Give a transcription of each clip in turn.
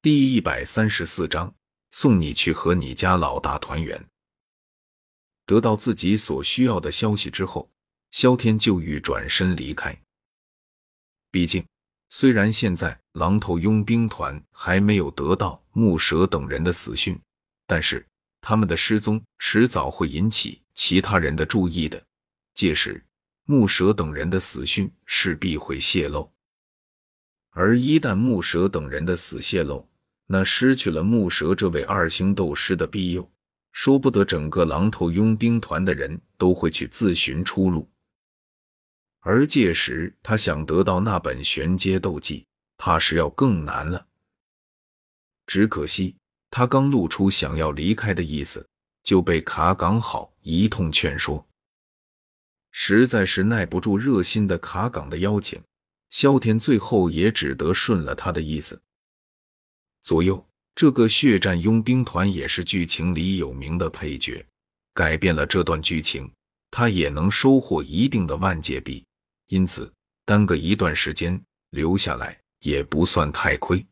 第一百三十四章，送你去和你家老大团圆。得到自己所需要的消息之后，萧天就欲转身离开。毕竟，虽然现在狼头佣兵团还没有得到木蛇等人的死讯，但是他们的失踪迟早会引起其他人的注意的。届时，木蛇等人的死讯势必会泄露。而一旦木蛇等人的死泄露，那失去了木蛇这位二星斗师的庇佑，说不得整个狼头佣兵团的人都会去自寻出路。而届时，他想得到那本玄阶斗技，怕是要更难了。只可惜，他刚露出想要离开的意思，就被卡岗好一通劝说，实在是耐不住热心的卡岗的邀请。萧天最后也只得顺了他的意思。左右这个血战佣兵团也是剧情里有名的配角，改变了这段剧情，他也能收获一定的万界币，因此耽搁一段时间留下来也不算太亏。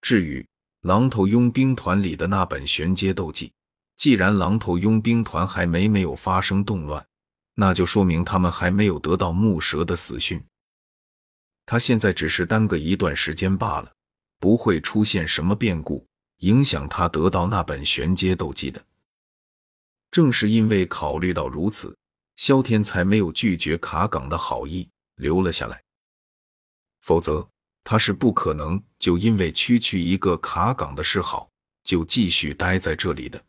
至于狼头佣兵团里的那本玄阶斗技，既然狼头佣兵团还没没有发生动乱，那就说明他们还没有得到木蛇的死讯。他现在只是耽搁一段时间罢了，不会出现什么变故影响他得到那本玄阶斗技的。正是因为考虑到如此，萧天才没有拒绝卡岗的好意，留了下来。否则，他是不可能就因为区区一个卡岗的示好，就继续待在这里的。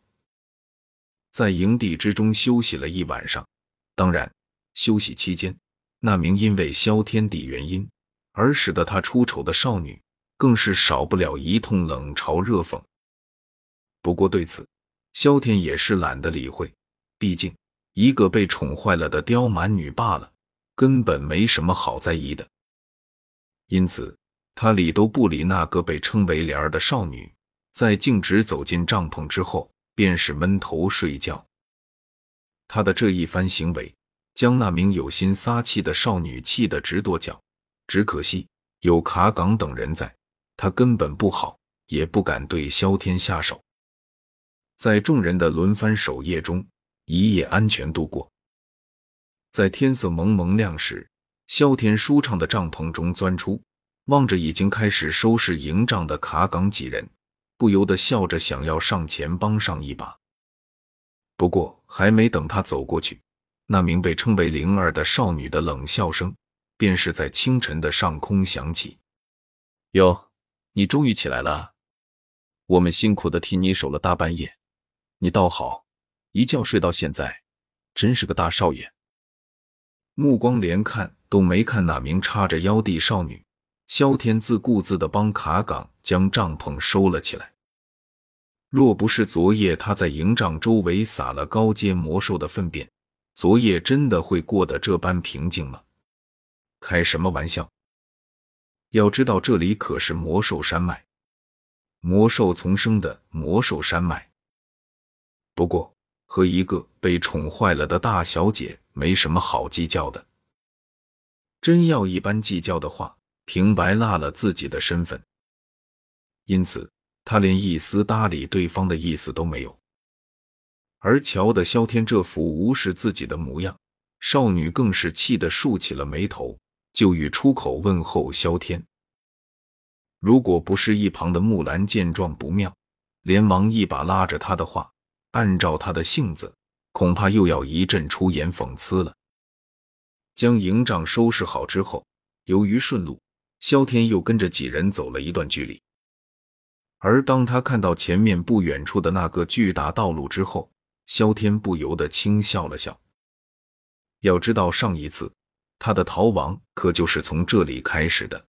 在营地之中休息了一晚上，当然，休息期间，那名因为萧天地原因。而使得他出丑的少女，更是少不了一通冷嘲热讽。不过对此，萧天也是懒得理会，毕竟一个被宠坏了的刁蛮女罢了，根本没什么好在意的。因此，他理都不理那个被称为莲儿的少女，在径直走进帐篷之后，便是闷头睡觉。他的这一番行为，将那名有心撒气的少女气得直跺脚。只可惜有卡岗等人在，他根本不好，也不敢对萧天下手。在众人的轮番守夜中，一夜安全度过。在天色蒙蒙亮时，萧天舒畅的帐篷中钻出，望着已经开始收拾营帐的卡岗几人，不由得笑着想要上前帮上一把。不过，还没等他走过去，那名被称为灵儿的少女的冷笑声。便是在清晨的上空响起。哟，你终于起来了！我们辛苦的替你守了大半夜，你倒好，一觉睡到现在，真是个大少爷。目光连看都没看那名叉着腰的少女，萧天自顾自的帮卡岗将帐篷收了起来。若不是昨夜他在营帐周围撒了高阶魔兽的粪便，昨夜真的会过得这般平静吗？开什么玩笑！要知道，这里可是魔兽山脉，魔兽丛生的魔兽山脉。不过，和一个被宠坏了的大小姐没什么好计较的。真要一般计较的话，平白落了自己的身份。因此，他连一丝搭理对方的意思都没有。而瞧的萧天这副无视自己的模样，少女更是气得竖起了眉头。就欲出口问候萧天，如果不是一旁的木兰见状不妙，连忙一把拉着他的话，按照他的性子，恐怕又要一阵出言讽刺了。将营帐收拾好之后，由于顺路，萧天又跟着几人走了一段距离。而当他看到前面不远处的那个巨大道路之后，萧天不由得轻笑了笑。要知道上一次。他的逃亡可就是从这里开始的。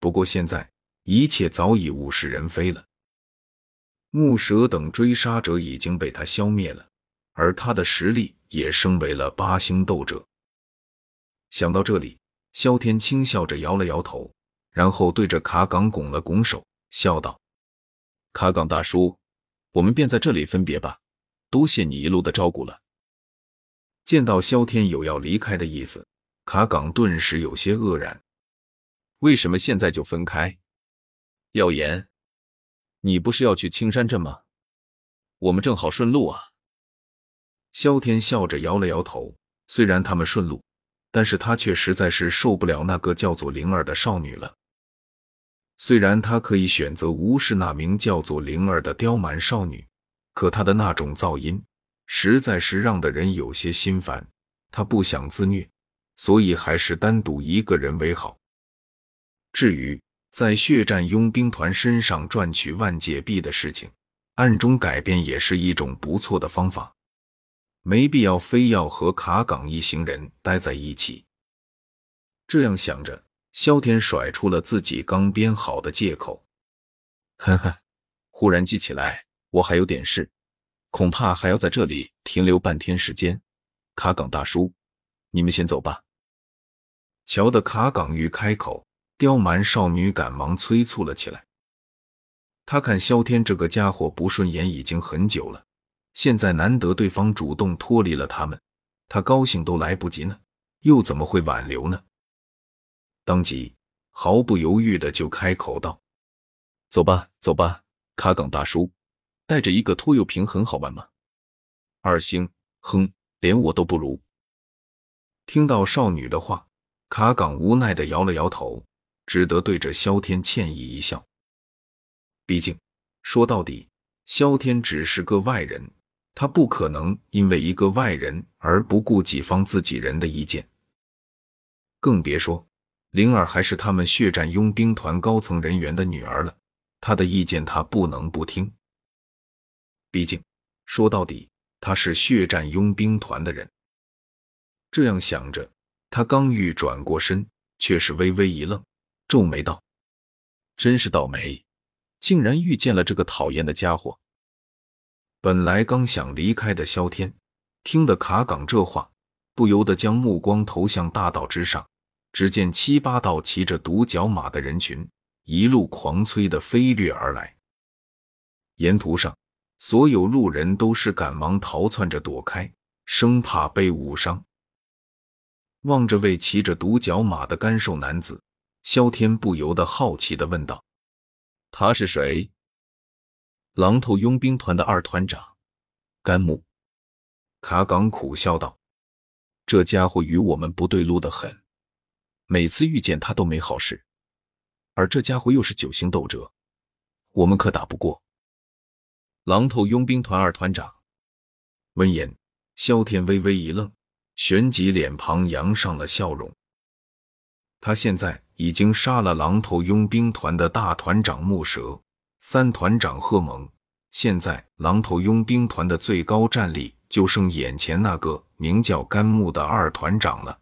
不过现在一切早已物是人非了，木蛇等追杀者已经被他消灭了，而他的实力也升为了八星斗者。想到这里，萧天轻笑着摇了摇头，然后对着卡岗拱了拱手，笑道：“卡岗大叔，我们便在这里分别吧，多谢你一路的照顾了。”见到萧天有要离开的意思，卡岗顿时有些愕然。为什么现在就分开？耀言，你不是要去青山镇吗？我们正好顺路啊。萧天笑着摇了摇头，虽然他们顺路，但是他却实在是受不了那个叫做灵儿的少女了。虽然他可以选择无视那名叫做灵儿的刁蛮少女，可她的那种噪音实在是让的人有些心烦。他不想自虐，所以还是单独一个人为好。至于在血战佣兵团身上赚取万界币的事情，暗中改变也是一种不错的方法，没必要非要和卡岗一行人待在一起。这样想着，萧天甩出了自己刚编好的借口：“ 呵呵，忽然记起来，我还有点事，恐怕还要在这里停留半天时间。卡岗大叔，你们先走吧。”瞧得卡岗欲开口。刁蛮少女赶忙催促了起来。他看萧天这个家伙不顺眼已经很久了，现在难得对方主动脱离了他们，他高兴都来不及呢，又怎么会挽留呢？当即毫不犹豫的就开口道：“走吧，走吧，卡岗大叔，带着一个拖油瓶很好玩吗？二星，哼，连我都不如。”听到少女的话，卡岗无奈的摇了摇头。只得对着萧天歉意一笑。毕竟说到底，萧天只是个外人，他不可能因为一个外人而不顾己方自己人的意见。更别说灵儿还是他们血战佣兵团高层人员的女儿了，他的意见他不能不听。毕竟说到底，他是血战佣兵团的人。这样想着，他刚欲转过身，却是微微一愣。皱眉道：“真是倒霉，竟然遇见了这个讨厌的家伙。”本来刚想离开的萧天，听得卡岗这话，不由得将目光投向大道之上。只见七八道骑着独角马的人群，一路狂催的飞掠而来。沿途上，所有路人都是赶忙逃窜着躲开，生怕被误伤。望着为骑着独角马的干瘦男子。萧天不由得好奇的问道：“他是谁？”狼头佣兵团的二团长甘木。卡岗苦笑道：“这家伙与我们不对路的很，每次遇见他都没好事。而这家伙又是九星斗者，我们可打不过。”狼头佣兵团二团长闻言，萧天微微一愣，旋即脸庞扬上了笑容。他现在。已经杀了狼头佣兵团的大团长木蛇，三团长贺蒙。现在狼头佣兵团的最高战力就剩眼前那个名叫甘木的二团长了。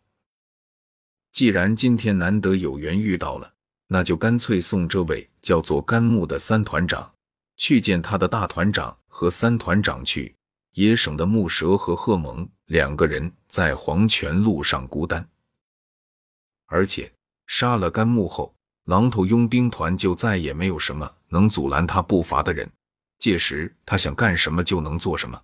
既然今天难得有缘遇到了，那就干脆送这位叫做甘木的三团长去见他的大团长和三团长去，也省得木蛇和贺蒙两个人在黄泉路上孤单，而且。杀了甘木后，狼头佣兵团就再也没有什么能阻拦他步伐的人。届时他想干什么就能做什么。